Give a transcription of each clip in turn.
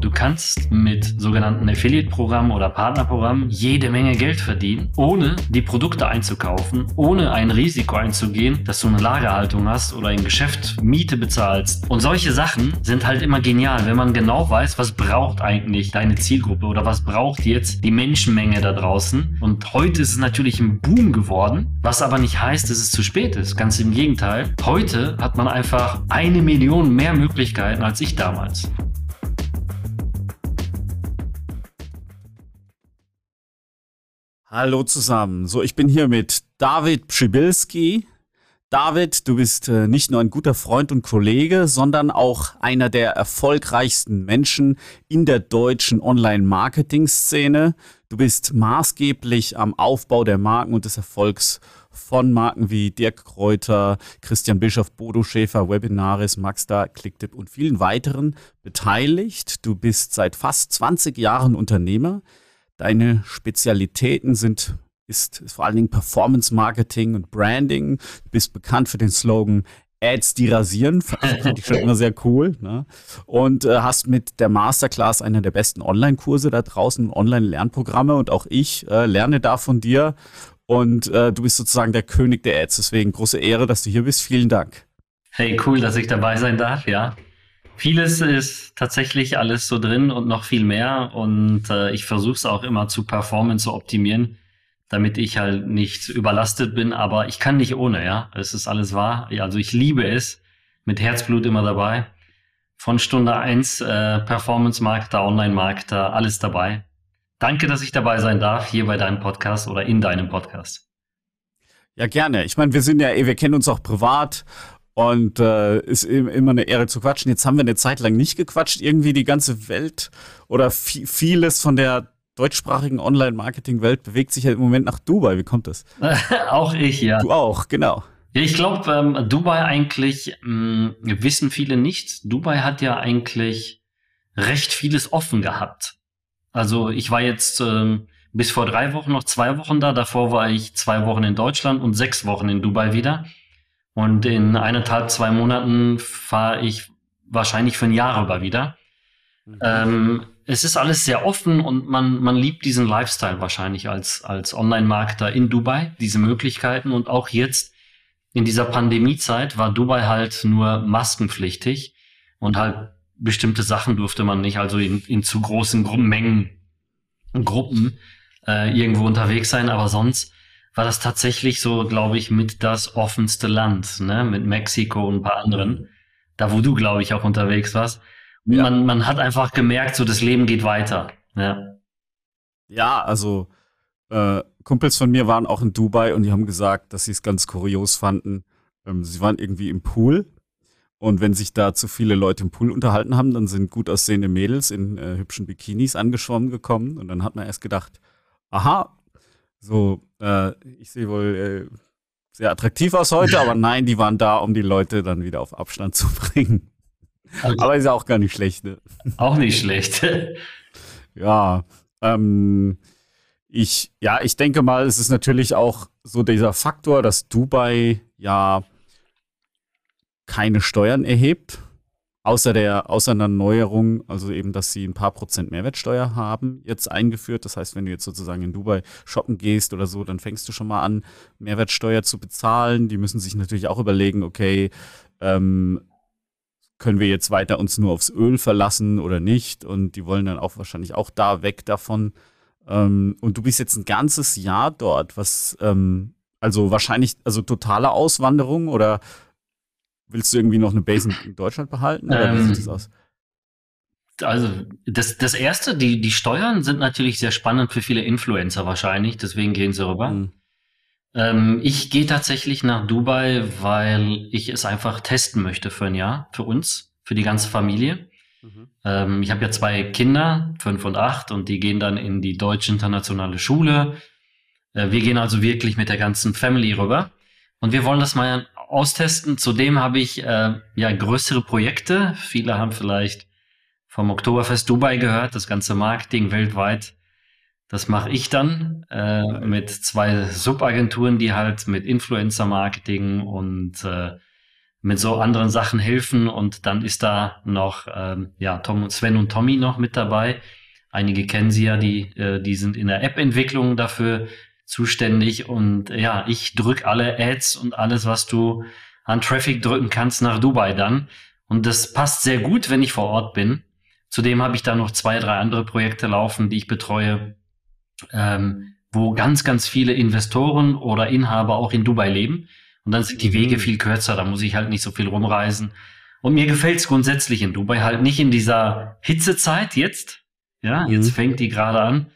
Du kannst mit sogenannten Affiliate-Programmen oder Partnerprogrammen jede Menge Geld verdienen, ohne die Produkte einzukaufen, ohne ein Risiko einzugehen, dass du eine Lagerhaltung hast oder ein Geschäft Miete bezahlst. Und solche Sachen sind halt immer genial, wenn man genau weiß, was braucht eigentlich deine Zielgruppe oder was braucht jetzt die Menschenmenge da draußen. Und heute ist es natürlich ein Boom geworden, was aber nicht heißt, dass es zu spät ist. Ganz im Gegenteil. Heute hat man einfach eine Million mehr Möglichkeiten als ich damals. Hallo zusammen. So, ich bin hier mit David Pschibilski. David, du bist äh, nicht nur ein guter Freund und Kollege, sondern auch einer der erfolgreichsten Menschen in der deutschen Online-Marketing-Szene. Du bist maßgeblich am Aufbau der Marken und des Erfolgs von Marken wie Dirk Kräuter, Christian Bischoff, Bodo Schäfer, Webinaris, Maxda, Clicktip und vielen weiteren beteiligt. Du bist seit fast 20 Jahren Unternehmer. Deine Spezialitäten sind ist, ist vor allen Dingen Performance Marketing und Branding. Du bist bekannt für den Slogan Ads, die rasieren. Fand ich schon immer sehr cool. Ne? Und äh, hast mit der Masterclass einer der besten Online-Kurse da draußen, Online-Lernprogramme. Und auch ich äh, lerne da von dir. Und äh, du bist sozusagen der König der Ads. Deswegen große Ehre, dass du hier bist. Vielen Dank. Hey, cool, dass ich dabei sein darf, ja. Vieles ist tatsächlich alles so drin und noch viel mehr. Und äh, ich versuche es auch immer zu performen, zu optimieren, damit ich halt nicht überlastet bin. Aber ich kann nicht ohne, ja. Es ist alles wahr. Also ich liebe es. Mit Herzblut immer dabei. Von Stunde eins äh, Performance-Marketer, Online-Marketer, alles dabei. Danke, dass ich dabei sein darf, hier bei deinem Podcast oder in deinem Podcast. Ja, gerne. Ich meine, wir sind ja, wir kennen uns auch privat und äh, ist immer eine Ehre zu quatschen. Jetzt haben wir eine Zeit lang nicht gequatscht. Irgendwie die ganze Welt oder vieles von der deutschsprachigen Online-Marketing-Welt bewegt sich ja im Moment nach Dubai. Wie kommt das? auch ich, ja. Du auch, genau. Ich glaube, ähm, Dubai eigentlich, mh, hm, wissen viele nicht. Dubai hat ja eigentlich recht vieles offen gehabt. Also ich war jetzt ähm, bis vor drei Wochen noch zwei Wochen da. Davor war ich zwei Wochen in Deutschland und sechs Wochen in Dubai wieder. Und in eineinhalb, zwei Monaten fahre ich wahrscheinlich für ein Jahr rüber wieder. Mhm. Ähm, es ist alles sehr offen und man, man liebt diesen Lifestyle wahrscheinlich als, als Online-Marketer in Dubai, diese Möglichkeiten. Und auch jetzt in dieser Pandemiezeit war Dubai halt nur maskenpflichtig und halt bestimmte Sachen durfte man nicht, also in, in zu großen Gru Mengen, Gruppen äh, irgendwo unterwegs sein. Aber sonst war das tatsächlich so, glaube ich, mit das offenste Land, ne? mit Mexiko und ein paar anderen. Da, wo du, glaube ich, auch unterwegs warst. Ja. Man, man hat einfach gemerkt, so das Leben geht weiter. Ja, ja also äh, Kumpels von mir waren auch in Dubai und die haben gesagt, dass sie es ganz kurios fanden. Ähm, sie waren irgendwie im Pool und wenn sich da zu viele Leute im Pool unterhalten haben, dann sind gut aussehende Mädels in äh, hübschen Bikinis angeschwommen gekommen und dann hat man erst gedacht, aha, so, äh, ich sehe wohl äh, sehr attraktiv aus heute, aber nein, die waren da, um die Leute dann wieder auf Abstand zu bringen. Also, aber ist ja auch gar nicht schlecht, ne? Auch nicht schlecht. ja, ähm, ich, ja, ich denke mal, es ist natürlich auch so dieser Faktor, dass Dubai ja keine Steuern erhebt außer der, außer einer Neuerung, also eben, dass sie ein paar Prozent Mehrwertsteuer haben, jetzt eingeführt. Das heißt, wenn du jetzt sozusagen in Dubai shoppen gehst oder so, dann fängst du schon mal an, Mehrwertsteuer zu bezahlen. Die müssen sich natürlich auch überlegen, okay, ähm, können wir jetzt weiter uns nur aufs Öl verlassen oder nicht? Und die wollen dann auch wahrscheinlich auch da weg davon. Ähm, und du bist jetzt ein ganzes Jahr dort, was, ähm, also wahrscheinlich, also totale Auswanderung oder Willst du irgendwie noch eine Base in Deutschland behalten? Oder wie sieht das ähm, aus? Also das, das erste, die, die Steuern sind natürlich sehr spannend für viele Influencer wahrscheinlich, deswegen gehen sie rüber. Mhm. Ähm, ich gehe tatsächlich nach Dubai, weil ich es einfach testen möchte für ein Jahr, für uns, für die ganze Familie. Mhm. Ähm, ich habe ja zwei Kinder, fünf und acht, und die gehen dann in die deutsche internationale Schule. Äh, wir gehen also wirklich mit der ganzen Family rüber. Und wir wollen das mal austesten. Zudem habe ich äh, ja größere Projekte. Viele haben vielleicht vom Oktoberfest Dubai gehört, das ganze Marketing weltweit. Das mache ich dann äh, mit zwei Subagenturen, die halt mit Influencer-Marketing und äh, mit so anderen Sachen helfen und dann ist da noch ähm, ja Tom und Sven und Tommy noch mit dabei. Einige kennen sie ja, die äh, die sind in der App-Entwicklung dafür zuständig und ja, ich drück alle Ads und alles, was du an Traffic drücken kannst nach Dubai dann und das passt sehr gut, wenn ich vor Ort bin. Zudem habe ich da noch zwei, drei andere Projekte laufen, die ich betreue, ähm, wo ganz, ganz viele Investoren oder Inhaber auch in Dubai leben und dann sind die Wege mhm. viel kürzer, da muss ich halt nicht so viel rumreisen. Und mir gefällt es grundsätzlich in Dubai halt nicht in dieser Hitzezeit jetzt. Ja, mhm. jetzt fängt die gerade an.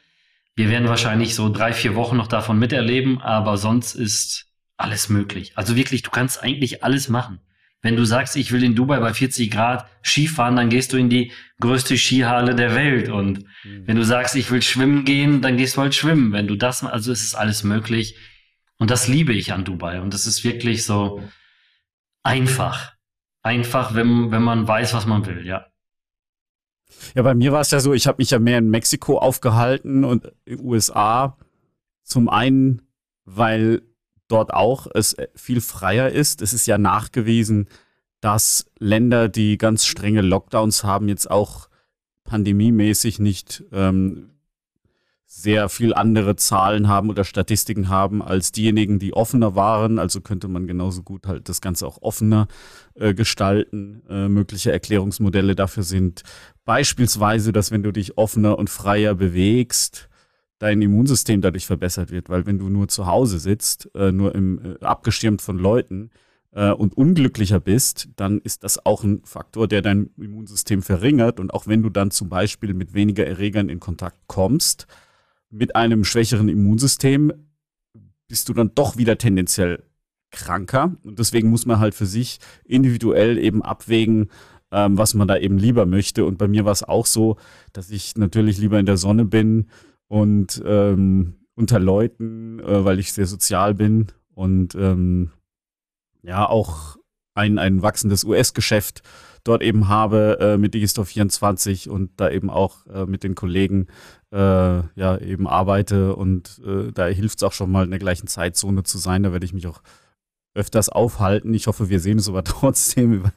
Wir werden wahrscheinlich so drei, vier Wochen noch davon miterleben, aber sonst ist alles möglich. Also wirklich, du kannst eigentlich alles machen. Wenn du sagst, ich will in Dubai bei 40 Grad Skifahren, dann gehst du in die größte Skihalle der Welt. Und mhm. wenn du sagst, ich will schwimmen gehen, dann gehst du halt schwimmen. Wenn du das, also es ist alles möglich. Und das liebe ich an Dubai. Und das ist wirklich so einfach. Einfach, wenn, wenn man weiß, was man will, ja. Ja, bei mir war es ja so, ich habe mich ja mehr in Mexiko aufgehalten und in den USA. Zum einen, weil dort auch es viel freier ist. Es ist ja nachgewiesen, dass Länder, die ganz strenge Lockdowns haben, jetzt auch pandemiemäßig nicht ähm, sehr viel andere Zahlen haben oder Statistiken haben als diejenigen, die offener waren. Also könnte man genauso gut halt das Ganze auch offener äh, gestalten. Äh, mögliche Erklärungsmodelle dafür sind beispielsweise, dass wenn du dich offener und freier bewegst, dein Immunsystem dadurch verbessert wird, weil wenn du nur zu Hause sitzt, äh, nur im, äh, abgeschirmt von Leuten äh, und unglücklicher bist, dann ist das auch ein Faktor, der dein Immunsystem verringert. Und auch wenn du dann zum Beispiel mit weniger Erregern in Kontakt kommst, mit einem schwächeren Immunsystem bist du dann doch wieder tendenziell kranker. Und deswegen muss man halt für sich individuell eben abwägen, ähm, was man da eben lieber möchte. Und bei mir war es auch so, dass ich natürlich lieber in der Sonne bin und ähm, unter Leuten, äh, weil ich sehr sozial bin und ähm, ja auch ein, ein wachsendes US-Geschäft dort eben habe äh, mit Digistore 24 und da eben auch äh, mit den Kollegen ja eben arbeite und äh, da hilft es auch schon mal in der gleichen Zeitzone zu sein. Da werde ich mich auch öfters aufhalten. Ich hoffe, wir sehen es aber trotzdem über,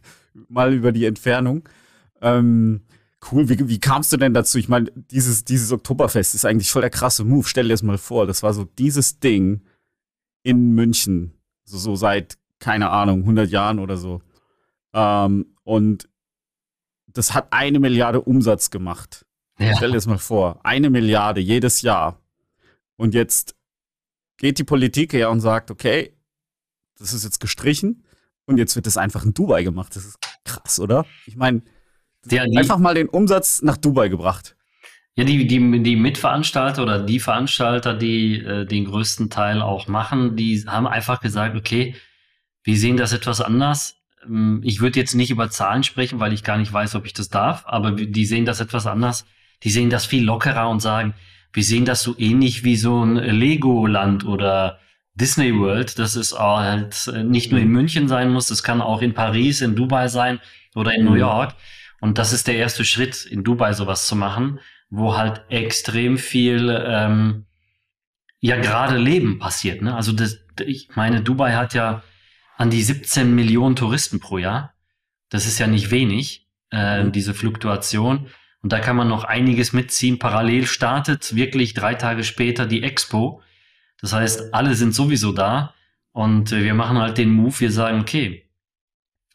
mal über die Entfernung. Ähm, cool, wie, wie kamst du denn dazu? Ich meine, dieses, dieses Oktoberfest ist eigentlich voll der krasse Move. Stell dir das mal vor, das war so dieses Ding in München, so, so seit, keine Ahnung, 100 Jahren oder so. Ähm, und das hat eine Milliarde Umsatz gemacht. Ja. Stell dir das mal vor. Eine Milliarde jedes Jahr. Und jetzt geht die Politik her und sagt, okay, das ist jetzt gestrichen und jetzt wird das einfach in Dubai gemacht. Das ist krass, oder? Ich meine, einfach mal den Umsatz nach Dubai gebracht. Ja, die, die, die Mitveranstalter oder die Veranstalter, die äh, den größten Teil auch machen, die haben einfach gesagt, okay, wir sehen das etwas anders. Ähm, ich würde jetzt nicht über Zahlen sprechen, weil ich gar nicht weiß, ob ich das darf, aber die sehen das etwas anders. Die sehen das viel lockerer und sagen, wir sehen das so ähnlich wie so ein Legoland oder Disney World, dass es halt nicht nur in München sein muss, es kann auch in Paris, in Dubai sein oder in New mhm. York. Und das ist der erste Schritt, in Dubai sowas zu machen, wo halt extrem viel ähm, ja gerade Leben passiert. Ne? Also das, ich meine, Dubai hat ja an die 17 Millionen Touristen pro Jahr. Das ist ja nicht wenig, äh, diese Fluktuation. Und da kann man noch einiges mitziehen. Parallel startet wirklich drei Tage später die Expo. Das heißt, alle sind sowieso da. Und äh, wir machen halt den Move, wir sagen, okay,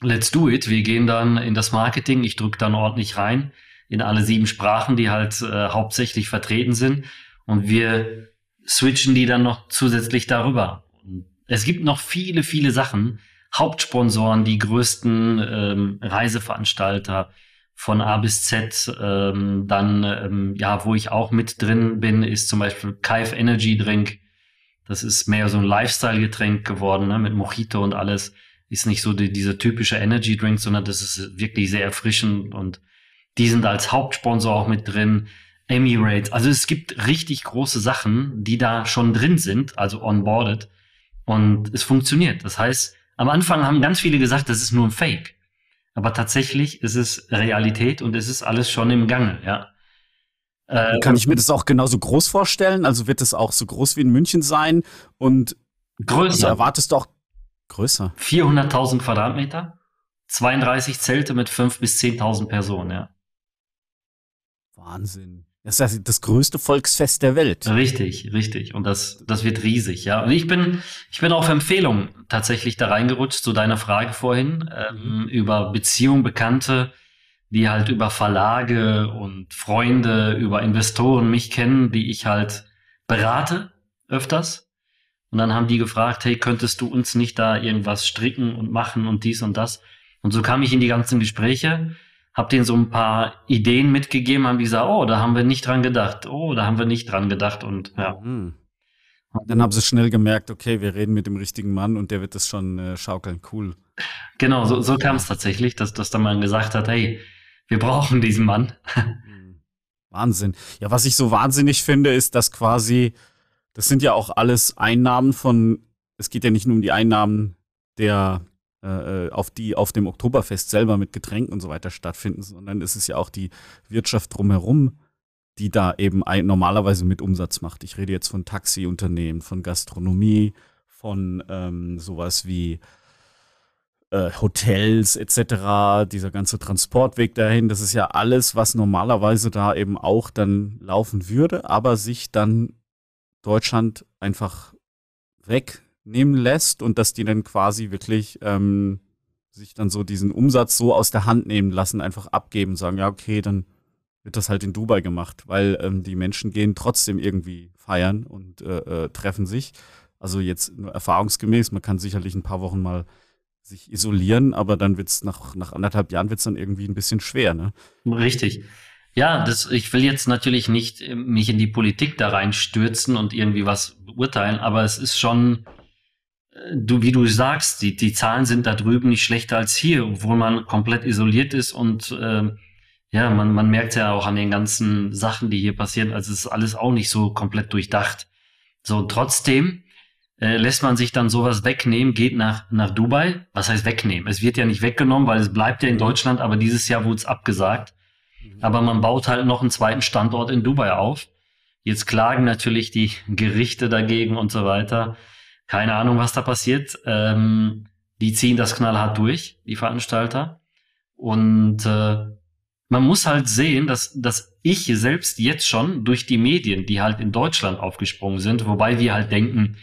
let's do it. Wir gehen dann in das Marketing. Ich drücke dann ordentlich rein in alle sieben Sprachen, die halt äh, hauptsächlich vertreten sind. Und wir switchen die dann noch zusätzlich darüber. Es gibt noch viele, viele Sachen. Hauptsponsoren, die größten ähm, Reiseveranstalter von A bis Z. Ähm, dann, ähm, ja, wo ich auch mit drin bin, ist zum Beispiel Kaif Energy Drink. Das ist mehr so ein Lifestyle-Getränk geworden, ne, mit Mojito und alles. Ist nicht so die, dieser typische Energy Drink, sondern das ist wirklich sehr erfrischend und die sind als Hauptsponsor auch mit drin. Emirates. Also es gibt richtig große Sachen, die da schon drin sind, also onboarded. Und es funktioniert. Das heißt, am Anfang haben ganz viele gesagt, das ist nur ein Fake. Aber tatsächlich ist es Realität und es ist alles schon im Gange, ja. Äh, Kann ich mir das auch genauso groß vorstellen? Also wird es auch so groß wie in München sein und größer? Also erwartest du auch größer? 400.000 Quadratmeter. 32 Zelte mit 5.000 bis 10.000 Personen, ja. Wahnsinn. Das ist das größte Volksfest der Welt. Richtig, richtig. Und das, das wird riesig, ja. Und ich bin, ich bin auf Empfehlung tatsächlich da reingerutscht, zu deiner Frage vorhin, ähm, mhm. über Beziehungen, Bekannte, die halt über Verlage und Freunde, über Investoren mich kennen, die ich halt berate öfters. Und dann haben die gefragt, hey, könntest du uns nicht da irgendwas stricken und machen und dies und das? Und so kam ich in die ganzen Gespräche hab denen so ein paar Ideen mitgegeben, haben die gesagt, oh, da haben wir nicht dran gedacht, oh, da haben wir nicht dran gedacht und ja. Mhm. Dann haben sie schnell gemerkt, okay, wir reden mit dem richtigen Mann und der wird das schon äh, schaukeln, cool. Genau, so, so kam es tatsächlich, dass, dass dann man gesagt hat, hey, wir brauchen diesen Mann. Wahnsinn. Ja, was ich so wahnsinnig finde, ist, dass quasi, das sind ja auch alles Einnahmen von, es geht ja nicht nur um die Einnahmen der äh, auf die auf dem Oktoberfest selber mit Getränken und so weiter stattfinden, sondern es ist ja auch die Wirtschaft drumherum, die da eben ein, normalerweise mit Umsatz macht. Ich rede jetzt von Taxiunternehmen, von Gastronomie, von ähm, sowas wie äh, Hotels etc., dieser ganze Transportweg dahin, das ist ja alles, was normalerweise da eben auch dann laufen würde, aber sich dann Deutschland einfach weg nehmen lässt und dass die dann quasi wirklich ähm, sich dann so diesen Umsatz so aus der Hand nehmen lassen, einfach abgeben, sagen, ja, okay, dann wird das halt in Dubai gemacht, weil ähm, die Menschen gehen trotzdem irgendwie feiern und äh, äh, treffen sich. Also jetzt erfahrungsgemäß, man kann sicherlich ein paar Wochen mal sich isolieren, aber dann wird es nach, nach anderthalb Jahren wird's dann irgendwie ein bisschen schwer, ne? Richtig. Ja, das, ich will jetzt natürlich nicht äh, mich in die Politik da reinstürzen und irgendwie was beurteilen, aber es ist schon du, wie du sagst, die, die Zahlen sind da drüben nicht schlechter als hier, obwohl man komplett isoliert ist und äh, ja, man, man merkt ja auch an den ganzen Sachen, die hier passieren, also es ist alles auch nicht so komplett durchdacht. So, trotzdem äh, lässt man sich dann sowas wegnehmen, geht nach, nach Dubai. Was heißt wegnehmen? Es wird ja nicht weggenommen, weil es bleibt ja in Deutschland, aber dieses Jahr wurde es abgesagt. Mhm. Aber man baut halt noch einen zweiten Standort in Dubai auf. Jetzt klagen natürlich die Gerichte dagegen und so weiter. Keine Ahnung, was da passiert. Ähm, die ziehen das knallhart durch, die Veranstalter. Und äh, man muss halt sehen, dass, dass ich selbst jetzt schon durch die Medien, die halt in Deutschland aufgesprungen sind, wobei wir halt denken,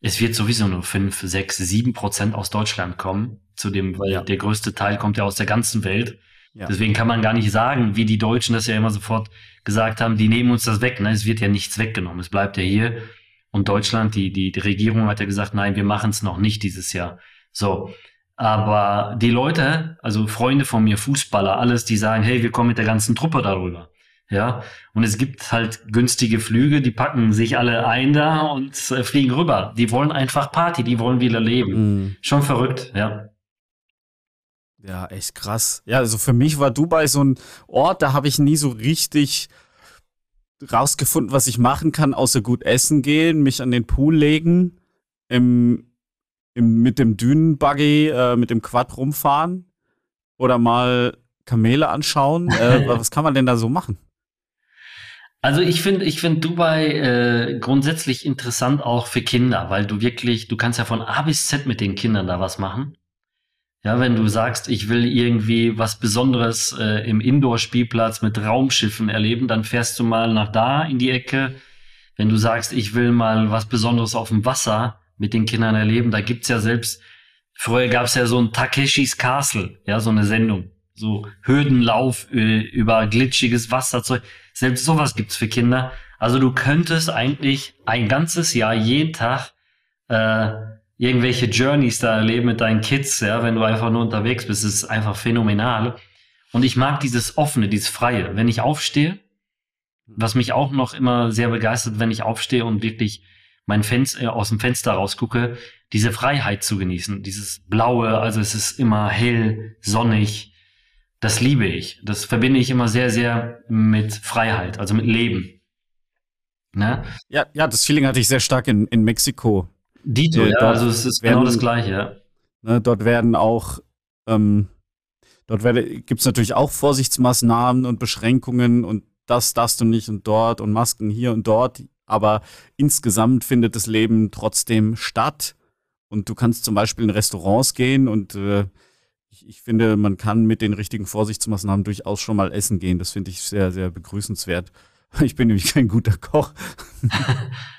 es wird sowieso nur fünf, sechs, sieben Prozent aus Deutschland kommen, zu dem, weil ja. der größte Teil kommt ja aus der ganzen Welt. Ja. Deswegen kann man gar nicht sagen, wie die Deutschen das ja immer sofort gesagt haben, die nehmen uns das weg. Ne? Es wird ja nichts weggenommen, es bleibt ja hier. Und Deutschland, die, die, die Regierung hat ja gesagt, nein, wir machen es noch nicht dieses Jahr. So. Aber die Leute, also Freunde von mir, Fußballer, alles, die sagen, hey, wir kommen mit der ganzen Truppe darüber. Ja. Und es gibt halt günstige Flüge, die packen sich alle ein da und äh, fliegen rüber. Die wollen einfach Party, die wollen wieder leben. Mhm. Schon verrückt, ja. Ja, echt krass. Ja, also für mich war Dubai so ein Ort, da habe ich nie so richtig rausgefunden, was ich machen kann, außer gut essen gehen, mich an den Pool legen, im, im, mit dem Dünenbuggy, äh, mit dem Quad rumfahren oder mal Kamele anschauen. Äh, was kann man denn da so machen? Also ich finde, ich finde Dubai äh, grundsätzlich interessant auch für Kinder, weil du wirklich, du kannst ja von A bis Z mit den Kindern da was machen. Ja, wenn du sagst, ich will irgendwie was Besonderes äh, im Indoor-Spielplatz mit Raumschiffen erleben, dann fährst du mal nach da in die Ecke. Wenn du sagst, ich will mal was Besonderes auf dem Wasser mit den Kindern erleben, da gibt's ja selbst, früher gab's ja so ein Takeshis Castle, ja, so eine Sendung. So Hürdenlauf äh, über glitschiges Wasserzeug. Selbst sowas gibt's für Kinder. Also du könntest eigentlich ein ganzes Jahr jeden Tag äh, irgendwelche Journeys da erleben mit deinen Kids, ja, wenn du einfach nur unterwegs bist, ist einfach phänomenal. Und ich mag dieses offene, dieses freie. Wenn ich aufstehe, was mich auch noch immer sehr begeistert, wenn ich aufstehe und wirklich mein Fenster äh, aus dem Fenster rausgucke, diese Freiheit zu genießen, dieses blaue, also es ist immer hell, sonnig. Das liebe ich. Das verbinde ich immer sehr, sehr mit Freiheit, also mit Leben. Ne? Ja, ja, das Feeling hatte ich sehr stark in, in Mexiko. Dito, ja, also es ist genau werden, genau das Gleiche, ja. Ne, dort werden auch, ähm, dort gibt es natürlich auch Vorsichtsmaßnahmen und Beschränkungen und das darfst du nicht und dort und Masken hier und dort, aber insgesamt findet das Leben trotzdem statt und du kannst zum Beispiel in Restaurants gehen und äh, ich, ich finde, man kann mit den richtigen Vorsichtsmaßnahmen durchaus schon mal essen gehen. Das finde ich sehr, sehr begrüßenswert. Ich bin nämlich kein guter Koch.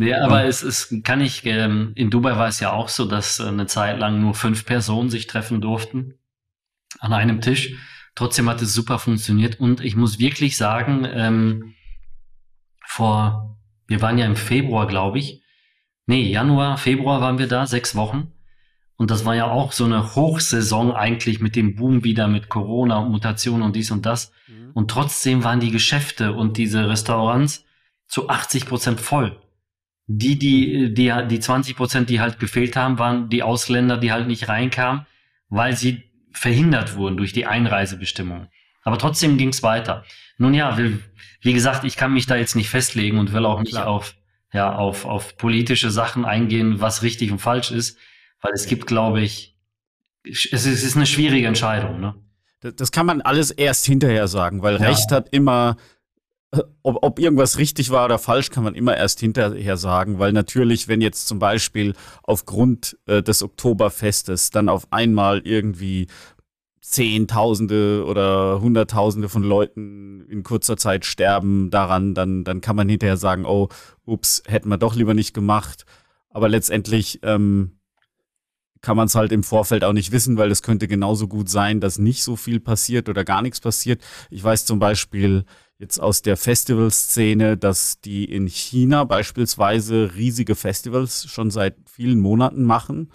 nee, aber es ist, kann ich, ähm, in Dubai war es ja auch so, dass äh, eine Zeit lang nur fünf Personen sich treffen durften an einem Tisch. Trotzdem hat es super funktioniert und ich muss wirklich sagen, ähm, vor, wir waren ja im Februar, glaube ich. Nee, Januar, Februar waren wir da, sechs Wochen. Und das war ja auch so eine Hochsaison eigentlich mit dem Boom wieder mit Corona und Mutation und dies und das. Mhm. Und trotzdem waren die Geschäfte und diese Restaurants zu 80 Prozent voll. Die, die, die, die 20 Prozent, die halt gefehlt haben, waren die Ausländer, die halt nicht reinkamen, weil sie verhindert wurden durch die Einreisebestimmungen. Aber trotzdem ging es weiter. Nun ja, wie, wie, gesagt, ich kann mich da jetzt nicht festlegen und will auch nicht auf, ja, auf, auf politische Sachen eingehen, was richtig und falsch ist. Weil es gibt, glaube ich, es ist, es ist eine schwierige Entscheidung. Ne? Das, das kann man alles erst hinterher sagen, weil ja. Recht hat immer, ob, ob irgendwas richtig war oder falsch, kann man immer erst hinterher sagen, weil natürlich, wenn jetzt zum Beispiel aufgrund äh, des Oktoberfestes dann auf einmal irgendwie Zehntausende oder Hunderttausende von Leuten in kurzer Zeit sterben daran, dann, dann kann man hinterher sagen, oh, ups, hätten wir doch lieber nicht gemacht. Aber letztendlich ähm, kann man es halt im Vorfeld auch nicht wissen, weil es könnte genauso gut sein, dass nicht so viel passiert oder gar nichts passiert. Ich weiß zum Beispiel jetzt aus der Festivalszene, dass die in China beispielsweise riesige Festivals schon seit vielen Monaten machen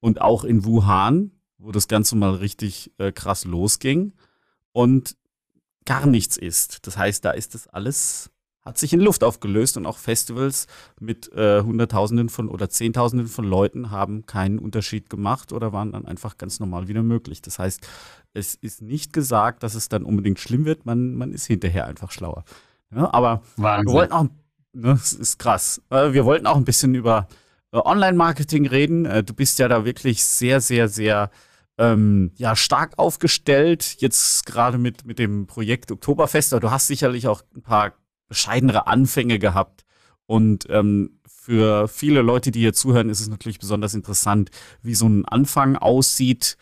und auch in Wuhan, wo das Ganze mal richtig äh, krass losging und gar nichts ist. Das heißt, da ist das alles hat sich in Luft aufgelöst und auch Festivals mit äh, Hunderttausenden von oder Zehntausenden von Leuten haben keinen Unterschied gemacht oder waren dann einfach ganz normal wieder möglich. Das heißt, es ist nicht gesagt, dass es dann unbedingt schlimm wird, man, man ist hinterher einfach schlauer. Ja, aber Wahnsinn. wir wollten auch, ne, das ist krass, äh, wir wollten auch ein bisschen über äh, Online-Marketing reden. Äh, du bist ja da wirklich sehr, sehr, sehr ähm, ja, stark aufgestellt, jetzt gerade mit, mit dem Projekt Oktoberfest. Du hast sicherlich auch ein paar bescheidenere Anfänge gehabt. Und ähm, für viele Leute, die hier zuhören, ist es natürlich besonders interessant, wie so ein Anfang aussieht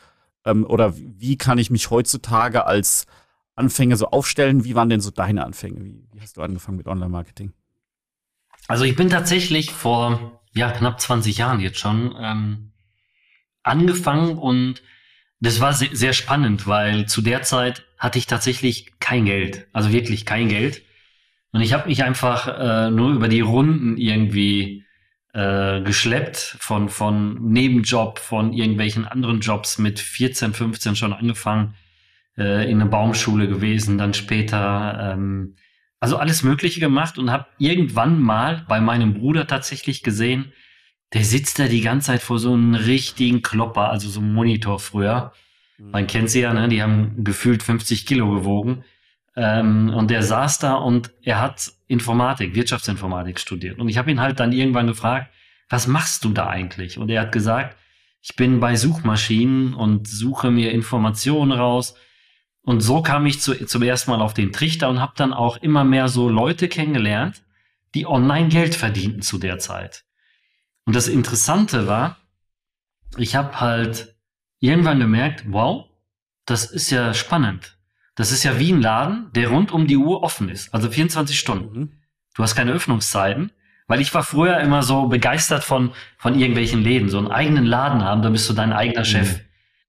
ähm, oder wie kann ich mich heutzutage als Anfänger so aufstellen. Wie waren denn so deine Anfänge? Wie, wie hast du angefangen mit Online-Marketing? Also ich bin tatsächlich vor ja, knapp 20 Jahren jetzt schon ähm, angefangen und das war sehr, sehr spannend, weil zu der Zeit hatte ich tatsächlich kein Geld, also wirklich kein Geld. Und ich habe mich einfach äh, nur über die Runden irgendwie äh, geschleppt von, von Nebenjob, von irgendwelchen anderen Jobs mit 14, 15 schon angefangen, äh, in einer Baumschule gewesen, dann später, ähm, also alles Mögliche gemacht und habe irgendwann mal bei meinem Bruder tatsächlich gesehen, der sitzt da die ganze Zeit vor so einem richtigen Klopper, also so einem Monitor früher. Man kennt sie ja, ne? die haben gefühlt 50 Kilo gewogen. Ähm, und der saß da und er hat Informatik, Wirtschaftsinformatik studiert. Und ich habe ihn halt dann irgendwann gefragt, was machst du da eigentlich? Und er hat gesagt, ich bin bei Suchmaschinen und suche mir Informationen raus. Und so kam ich zu, zum ersten Mal auf den Trichter und habe dann auch immer mehr so Leute kennengelernt, die online Geld verdienten zu der Zeit. Und das Interessante war, ich habe halt irgendwann gemerkt, wow, das ist ja spannend. Das ist ja wie ein Laden, der rund um die Uhr offen ist, also 24 Stunden. Mhm. Du hast keine Öffnungszeiten, weil ich war früher immer so begeistert von, von irgendwelchen Läden, so einen eigenen Laden haben, da bist du dein eigener mhm. Chef.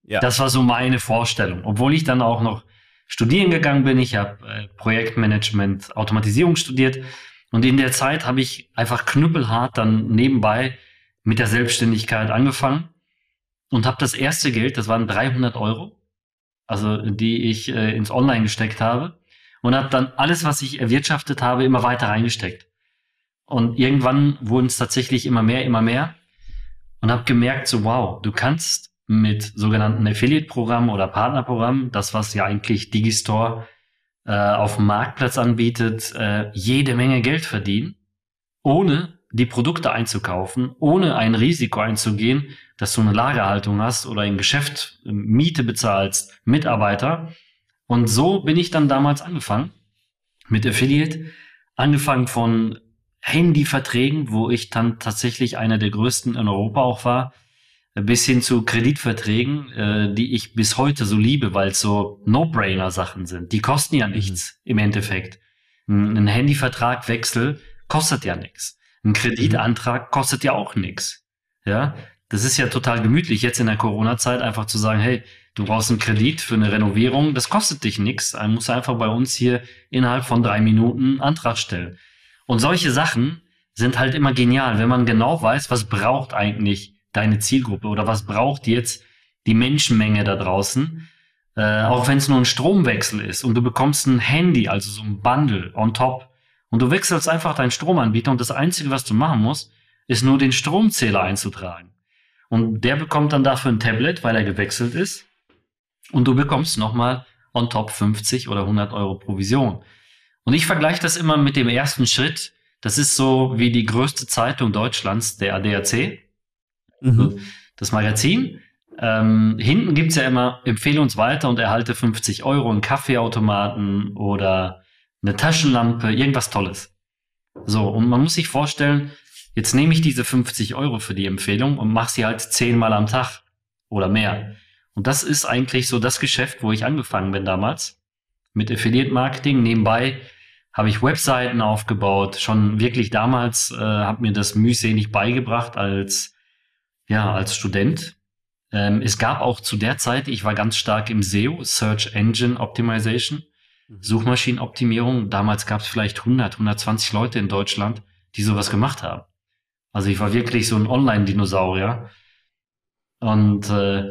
Ja. Das war so meine Vorstellung. Obwohl ich dann auch noch studieren gegangen bin. Ich habe äh, Projektmanagement, Automatisierung studiert. Und in der Zeit habe ich einfach knüppelhart dann nebenbei mit der Selbstständigkeit angefangen und habe das erste Geld, das waren 300 Euro, also die ich äh, ins Online gesteckt habe und habe dann alles, was ich erwirtschaftet habe, immer weiter reingesteckt. Und irgendwann wurden es tatsächlich immer mehr, immer mehr und habe gemerkt, so wow, du kannst mit sogenannten Affiliate-Programmen oder Partnerprogrammen, das was ja eigentlich Digistore äh, auf dem Marktplatz anbietet, äh, jede Menge Geld verdienen, ohne die Produkte einzukaufen, ohne ein Risiko einzugehen, dass du eine Lagerhaltung hast oder ein Geschäft ähm, Miete bezahlst, Mitarbeiter. Und so bin ich dann damals angefangen mit Affiliate, angefangen von Handyverträgen, wo ich dann tatsächlich einer der größten in Europa auch war, bis hin zu Kreditverträgen, äh, die ich bis heute so liebe, weil es so No-Brainer-Sachen sind. Die kosten ja mhm. nichts im Endeffekt. Ein Handyvertrag Wechsel kostet ja nichts. Ein Kreditantrag kostet ja auch nichts. Ja, das ist ja total gemütlich, jetzt in der Corona-Zeit einfach zu sagen, hey, du brauchst einen Kredit für eine Renovierung, das kostet dich nichts. Dann musst du einfach bei uns hier innerhalb von drei Minuten einen Antrag stellen. Und solche Sachen sind halt immer genial, wenn man genau weiß, was braucht eigentlich deine Zielgruppe oder was braucht jetzt die Menschenmenge da draußen. Äh, auch wenn es nur ein Stromwechsel ist und du bekommst ein Handy, also so ein Bundle on top und du wechselst einfach deinen Stromanbieter und das Einzige, was du machen musst, ist nur den Stromzähler einzutragen. Und der bekommt dann dafür ein Tablet, weil er gewechselt ist. Und du bekommst nochmal on top 50 oder 100 Euro Provision. Und ich vergleiche das immer mit dem ersten Schritt. Das ist so wie die größte Zeitung Deutschlands, der ADAC. Mhm. Das Magazin. Ähm, hinten gibt's ja immer, empfehle uns weiter und erhalte 50 Euro, einen Kaffeeautomaten oder eine Taschenlampe, irgendwas Tolles. So, und man muss sich vorstellen, Jetzt nehme ich diese 50 Euro für die Empfehlung und mache sie halt zehnmal am Tag oder mehr. Und das ist eigentlich so das Geschäft, wo ich angefangen bin damals mit Affiliate Marketing. Nebenbei habe ich Webseiten aufgebaut. Schon wirklich damals äh, habe mir das mühselig beigebracht als ja als Student. Ähm, es gab auch zu der Zeit, ich war ganz stark im SEO, Search Engine Optimization. Suchmaschinenoptimierung. Damals gab es vielleicht 100, 120 Leute in Deutschland, die sowas gemacht haben. Also ich war wirklich so ein Online-Dinosaurier. Und äh,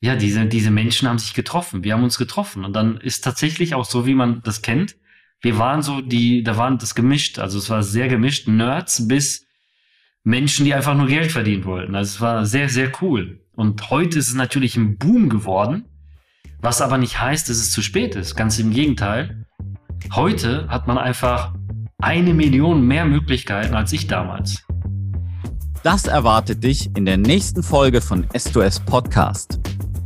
ja, diese, diese Menschen haben sich getroffen. Wir haben uns getroffen. Und dann ist tatsächlich auch so, wie man das kennt. Wir waren so die, da waren das gemischt. Also es war sehr gemischt. Nerds bis Menschen, die einfach nur Geld verdienen wollten. Also es war sehr, sehr cool. Und heute ist es natürlich ein Boom geworden. Was aber nicht heißt, dass es zu spät ist. Ganz im Gegenteil. Heute hat man einfach eine Million mehr Möglichkeiten als ich damals. Das erwartet dich in der nächsten Folge von S2S Podcast.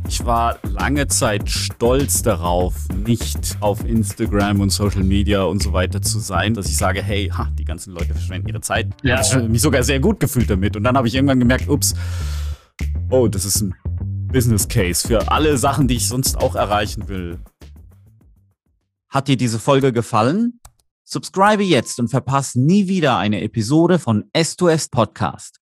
Ich war lange Zeit stolz darauf, nicht auf Instagram und Social Media und so weiter zu sein, dass ich sage, hey, ha, die ganzen Leute verschwenden ihre Zeit. Ja. Ich habe mich sogar sehr gut gefühlt damit. Und dann habe ich irgendwann gemerkt, ups, oh, das ist ein Business Case für alle Sachen, die ich sonst auch erreichen will. Hat dir diese Folge gefallen? Subscribe jetzt und verpasse nie wieder eine Episode von S2S Podcast.